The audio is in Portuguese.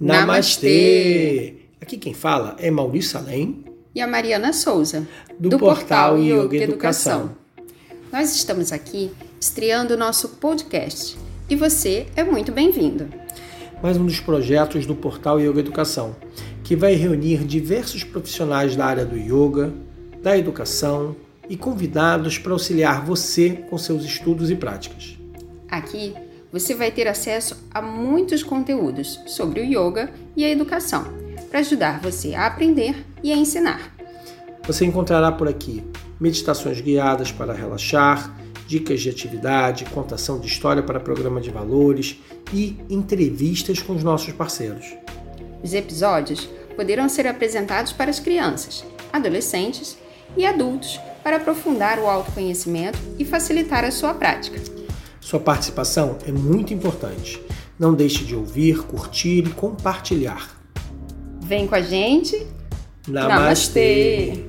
Namastê! Aqui quem fala é Maurício Além e a Mariana Souza, do, do portal, portal Yoga Educação. Educação. Nós estamos aqui estreando o nosso podcast e você é muito bem-vindo. Mais um dos projetos do portal Yoga Educação, que vai reunir diversos profissionais da área do yoga, da educação e convidados para auxiliar você com seus estudos e práticas. Aqui você vai ter acesso a muitos conteúdos sobre o yoga e a educação, para ajudar você a aprender e a ensinar. Você encontrará por aqui meditações guiadas para relaxar, dicas de atividade, contação de história para programa de valores e entrevistas com os nossos parceiros. Os episódios poderão ser apresentados para as crianças, adolescentes e adultos para aprofundar o autoconhecimento e facilitar a sua prática. Sua participação é muito importante. Não deixe de ouvir, curtir e compartilhar. Vem com a gente. Namastê. Namastê.